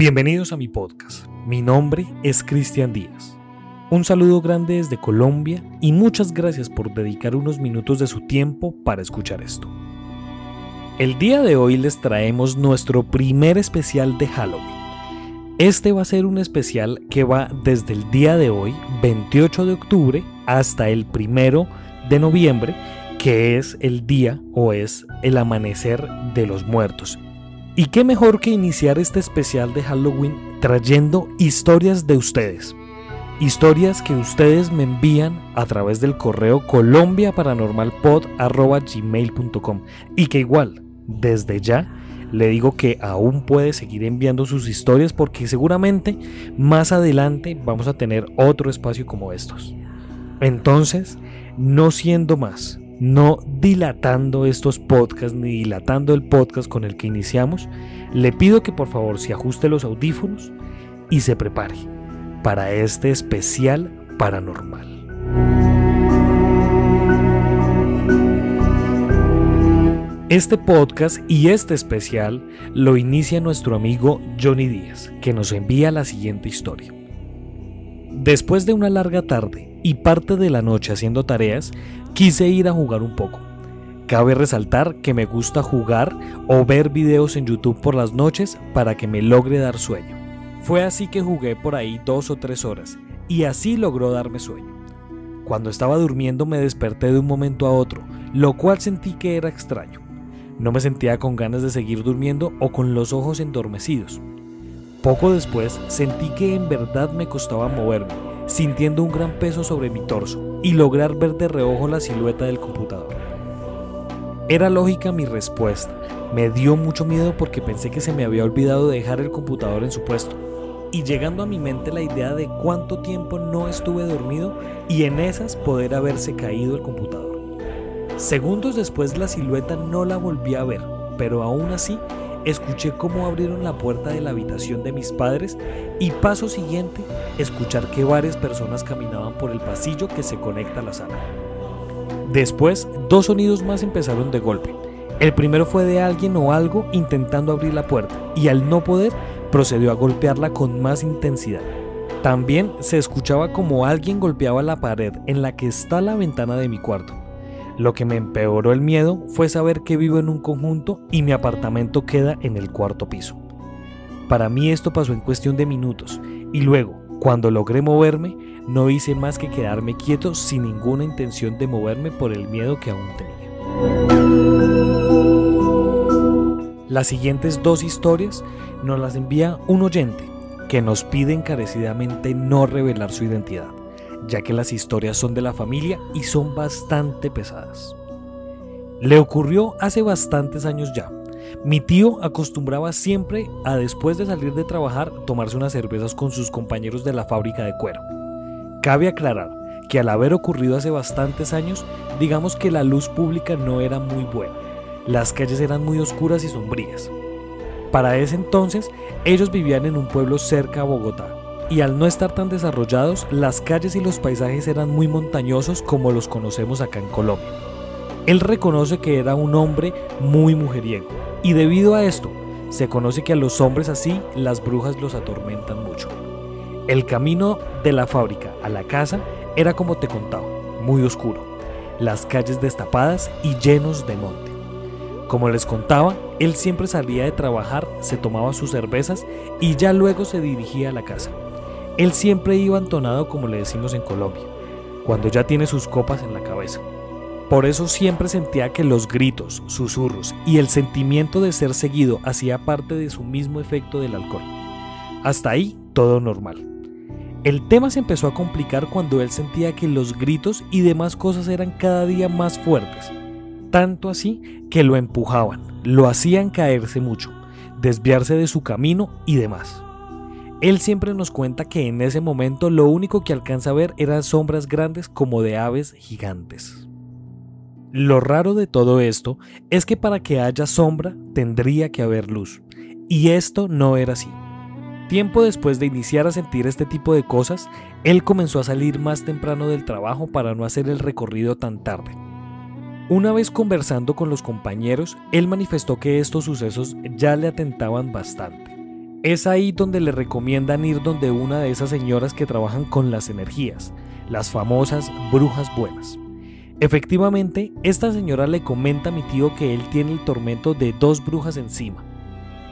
Bienvenidos a mi podcast. Mi nombre es Cristian Díaz. Un saludo grande desde Colombia y muchas gracias por dedicar unos minutos de su tiempo para escuchar esto. El día de hoy les traemos nuestro primer especial de Halloween. Este va a ser un especial que va desde el día de hoy, 28 de octubre, hasta el primero de noviembre, que es el día o es el amanecer de los muertos, y qué mejor que iniciar este especial de Halloween trayendo historias de ustedes. Historias que ustedes me envían a través del correo colombiaparanormalpod.gmail.com y que igual, desde ya, le digo que aún puede seguir enviando sus historias porque seguramente más adelante vamos a tener otro espacio como estos. Entonces, no siendo más, no dilatando estos podcasts ni dilatando el podcast con el que iniciamos, le pido que por favor se ajuste los audífonos y se prepare para este especial paranormal. Este podcast y este especial lo inicia nuestro amigo Johnny Díaz, que nos envía la siguiente historia. Después de una larga tarde y parte de la noche haciendo tareas, quise ir a jugar un poco. Cabe resaltar que me gusta jugar o ver videos en YouTube por las noches para que me logre dar sueño. Fue así que jugué por ahí dos o tres horas y así logró darme sueño. Cuando estaba durmiendo me desperté de un momento a otro, lo cual sentí que era extraño. No me sentía con ganas de seguir durmiendo o con los ojos endormecidos. Poco después sentí que en verdad me costaba moverme, sintiendo un gran peso sobre mi torso y lograr ver de reojo la silueta del computador. Era lógica mi respuesta. Me dio mucho miedo porque pensé que se me había olvidado dejar el computador en su puesto. Y llegando a mi mente la idea de cuánto tiempo no estuve dormido y en esas poder haberse caído el computador. Segundos después la silueta no la volví a ver, pero aún así escuché cómo abrieron la puerta de la habitación de mis padres y paso siguiente escuchar que varias personas caminaban por el pasillo que se conecta a la sala. Después, dos sonidos más empezaron de golpe. El primero fue de alguien o algo intentando abrir la puerta y al no poder procedió a golpearla con más intensidad. También se escuchaba como alguien golpeaba la pared en la que está la ventana de mi cuarto. Lo que me empeoró el miedo fue saber que vivo en un conjunto y mi apartamento queda en el cuarto piso. Para mí esto pasó en cuestión de minutos y luego, cuando logré moverme, no hice más que quedarme quieto sin ninguna intención de moverme por el miedo que aún tenía. Las siguientes dos historias nos las envía un oyente que nos pide encarecidamente no revelar su identidad, ya que las historias son de la familia y son bastante pesadas. Le ocurrió hace bastantes años ya. Mi tío acostumbraba siempre a después de salir de trabajar tomarse unas cervezas con sus compañeros de la fábrica de cuero. Cabe aclarar que al haber ocurrido hace bastantes años, digamos que la luz pública no era muy buena. Las calles eran muy oscuras y sombrías. Para ese entonces, ellos vivían en un pueblo cerca a Bogotá, y al no estar tan desarrollados, las calles y los paisajes eran muy montañosos como los conocemos acá en Colombia. Él reconoce que era un hombre muy mujeriego, y debido a esto, se conoce que a los hombres así las brujas los atormentan mucho. El camino de la fábrica a la casa era como te contaba, muy oscuro, las calles destapadas y llenos de monte. Como les contaba, él siempre salía de trabajar, se tomaba sus cervezas y ya luego se dirigía a la casa. Él siempre iba entonado como le decimos en Colombia, cuando ya tiene sus copas en la cabeza. Por eso siempre sentía que los gritos, susurros y el sentimiento de ser seguido hacía parte de su mismo efecto del alcohol. Hasta ahí todo normal. El tema se empezó a complicar cuando él sentía que los gritos y demás cosas eran cada día más fuertes, tanto así que lo empujaban, lo hacían caerse mucho, desviarse de su camino y demás. Él siempre nos cuenta que en ese momento lo único que alcanza a ver eran sombras grandes como de aves gigantes. Lo raro de todo esto es que para que haya sombra tendría que haber luz, y esto no era así. Tiempo después de iniciar a sentir este tipo de cosas, él comenzó a salir más temprano del trabajo para no hacer el recorrido tan tarde. Una vez conversando con los compañeros, él manifestó que estos sucesos ya le atentaban bastante. Es ahí donde le recomiendan ir donde una de esas señoras que trabajan con las energías, las famosas brujas buenas. Efectivamente, esta señora le comenta a mi tío que él tiene el tormento de dos brujas encima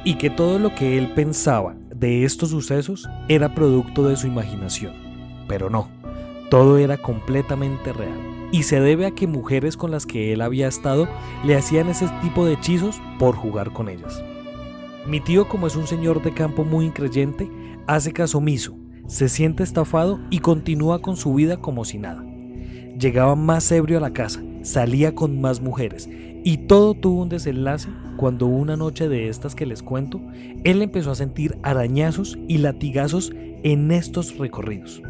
y que todo lo que él pensaba de estos sucesos era producto de su imaginación. Pero no, todo era completamente real y se debe a que mujeres con las que él había estado le hacían ese tipo de hechizos por jugar con ellas. Mi tío, como es un señor de campo muy increyente, hace caso omiso, se siente estafado y continúa con su vida como si nada. Llegaba más ebrio a la casa, salía con más mujeres y todo tuvo un desenlace cuando una noche de estas que les cuento, él empezó a sentir arañazos y latigazos en estos recorridos.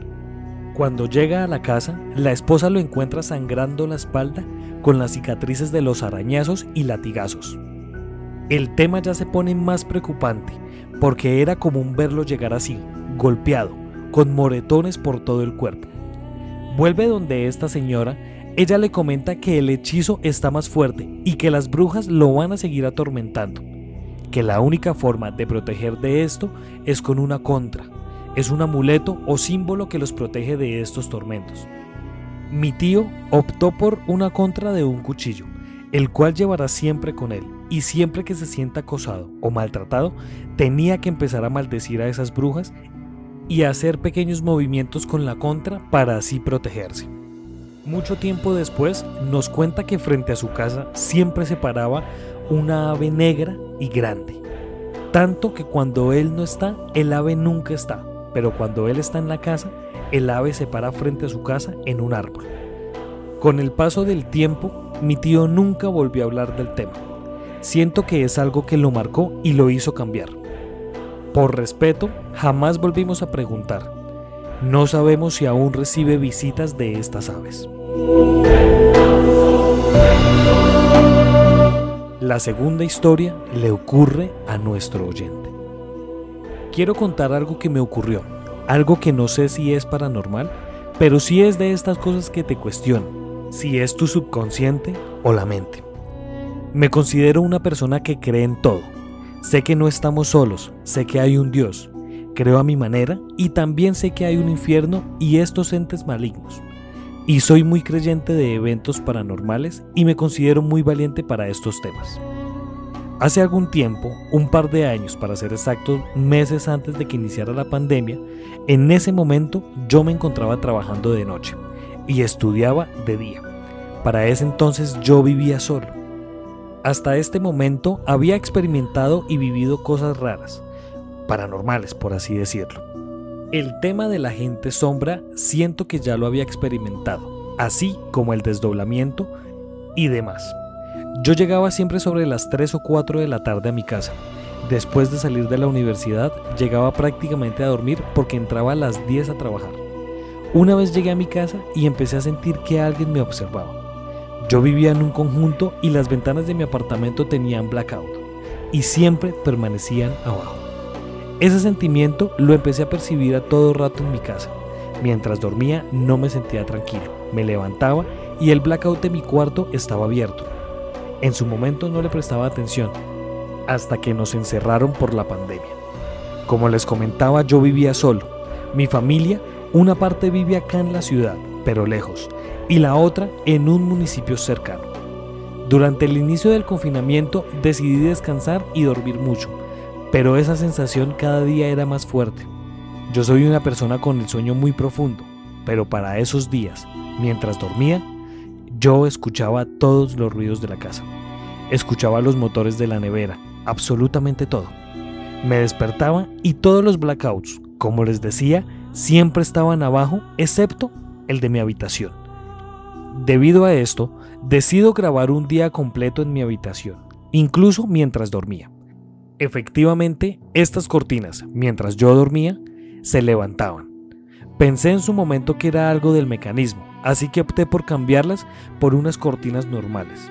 Cuando llega a la casa, la esposa lo encuentra sangrando la espalda con las cicatrices de los arañazos y latigazos. El tema ya se pone más preocupante, porque era común verlo llegar así, golpeado, con moretones por todo el cuerpo. Vuelve donde esta señora, ella le comenta que el hechizo está más fuerte y que las brujas lo van a seguir atormentando, que la única forma de proteger de esto es con una contra, es un amuleto o símbolo que los protege de estos tormentos. Mi tío optó por una contra de un cuchillo, el cual llevará siempre con él, y siempre que se sienta acosado o maltratado, tenía que empezar a maldecir a esas brujas y hacer pequeños movimientos con la contra para así protegerse. Mucho tiempo después nos cuenta que frente a su casa siempre se paraba una ave negra y grande. Tanto que cuando él no está, el ave nunca está, pero cuando él está en la casa, el ave se para frente a su casa en un árbol. Con el paso del tiempo, mi tío nunca volvió a hablar del tema. Siento que es algo que lo marcó y lo hizo cambiar. Por respeto, jamás volvimos a preguntar. No sabemos si aún recibe visitas de estas aves. La segunda historia le ocurre a nuestro oyente. Quiero contar algo que me ocurrió, algo que no sé si es paranormal, pero sí es de estas cosas que te cuestionan, si es tu subconsciente o la mente. Me considero una persona que cree en todo, Sé que no estamos solos, sé que hay un Dios, creo a mi manera y también sé que hay un infierno y estos entes malignos. Y soy muy creyente de eventos paranormales y me considero muy valiente para estos temas. Hace algún tiempo, un par de años para ser exactos, meses antes de que iniciara la pandemia, en ese momento yo me encontraba trabajando de noche y estudiaba de día. Para ese entonces yo vivía solo hasta este momento había experimentado y vivido cosas raras, paranormales por así decirlo. El tema de la gente sombra siento que ya lo había experimentado, así como el desdoblamiento y demás. Yo llegaba siempre sobre las 3 o 4 de la tarde a mi casa. Después de salir de la universidad, llegaba prácticamente a dormir porque entraba a las 10 a trabajar. Una vez llegué a mi casa y empecé a sentir que alguien me observaba. Yo vivía en un conjunto y las ventanas de mi apartamento tenían blackout y siempre permanecían abajo. Ese sentimiento lo empecé a percibir a todo rato en mi casa. Mientras dormía no me sentía tranquilo. Me levantaba y el blackout de mi cuarto estaba abierto. En su momento no le prestaba atención, hasta que nos encerraron por la pandemia. Como les comentaba, yo vivía solo. Mi familia, una parte vive acá en la ciudad, pero lejos, y la otra en un municipio cercano. Durante el inicio del confinamiento decidí descansar y dormir mucho, pero esa sensación cada día era más fuerte. Yo soy una persona con el sueño muy profundo, pero para esos días, mientras dormía, yo escuchaba todos los ruidos de la casa. Escuchaba los motores de la nevera, absolutamente todo. Me despertaba y todos los blackouts, como les decía, siempre estaban abajo, excepto el de mi habitación. Debido a esto, decido grabar un día completo en mi habitación, incluso mientras dormía. Efectivamente, estas cortinas, mientras yo dormía, se levantaban. Pensé en su momento que era algo del mecanismo, así que opté por cambiarlas por unas cortinas normales.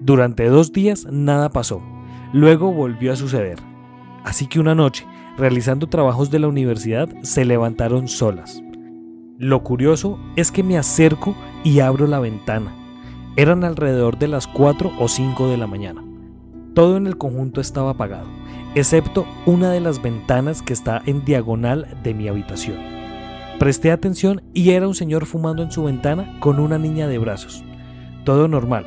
Durante dos días nada pasó, luego volvió a suceder. Así que una noche, realizando trabajos de la universidad, se levantaron solas. Lo curioso es que me acerco y abro la ventana. Eran alrededor de las 4 o 5 de la mañana. Todo en el conjunto estaba apagado. excepto una de las ventanas que está en diagonal de mi habitación. Presté atención y era un señor fumando en su ventana con una niña de brazos. Todo normal,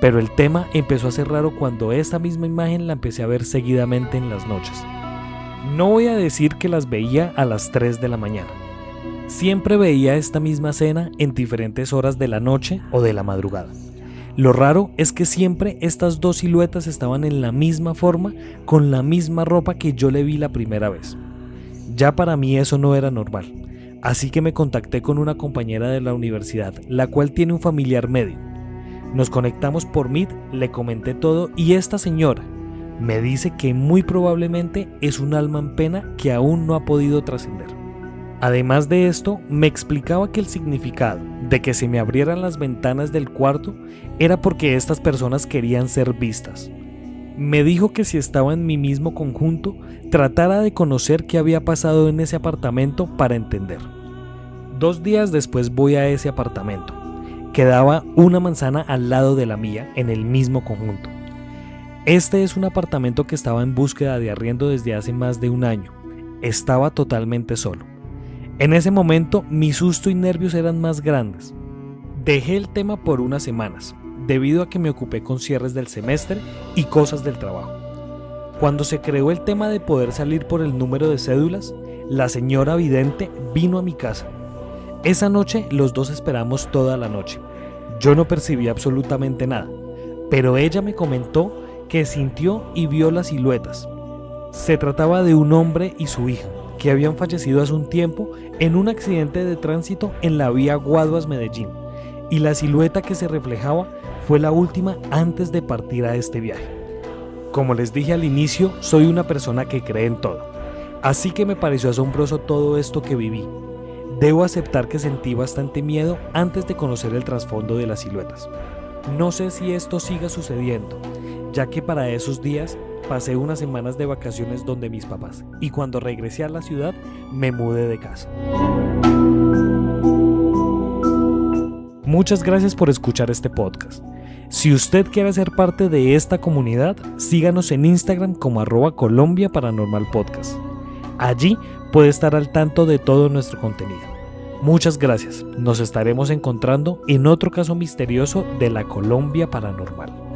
pero el tema empezó a ser raro cuando esta misma imagen la empecé a ver seguidamente en las noches. No voy a decir que las veía a las 3 de la mañana. Siempre veía esta misma escena en diferentes horas de la noche o de la madrugada. Lo raro es que siempre estas dos siluetas estaban en la misma forma, con la misma ropa que yo le vi la primera vez. Ya para mí eso no era normal, así que me contacté con una compañera de la universidad, la cual tiene un familiar medio. Nos conectamos por Meet, le comenté todo y esta señora me dice que muy probablemente es un alma en pena que aún no ha podido trascender. Además de esto, me explicaba que el significado de que se me abrieran las ventanas del cuarto era porque estas personas querían ser vistas. Me dijo que si estaba en mi mismo conjunto, tratara de conocer qué había pasado en ese apartamento para entender. Dos días después voy a ese apartamento. Quedaba una manzana al lado de la mía en el mismo conjunto. Este es un apartamento que estaba en búsqueda de arriendo desde hace más de un año. Estaba totalmente solo. En ese momento mi susto y nervios eran más grandes. Dejé el tema por unas semanas, debido a que me ocupé con cierres del semestre y cosas del trabajo. Cuando se creó el tema de poder salir por el número de cédulas, la señora vidente vino a mi casa. Esa noche los dos esperamos toda la noche. Yo no percibí absolutamente nada, pero ella me comentó que sintió y vio las siluetas. Se trataba de un hombre y su hija, que habían fallecido hace un tiempo en un accidente de tránsito en la vía Guaduas-Medellín, y la silueta que se reflejaba fue la última antes de partir a este viaje. Como les dije al inicio, soy una persona que cree en todo, así que me pareció asombroso todo esto que viví. Debo aceptar que sentí bastante miedo antes de conocer el trasfondo de las siluetas. No sé si esto siga sucediendo, ya que para esos días pasé unas semanas de vacaciones donde mis papás y cuando regresé a la ciudad me mudé de casa. Muchas gracias por escuchar este podcast. Si usted quiere ser parte de esta comunidad, síganos en Instagram como arroba Colombia Paranormal Podcast. Allí puede estar al tanto de todo nuestro contenido. Muchas gracias. Nos estaremos encontrando en otro caso misterioso de la Colombia Paranormal.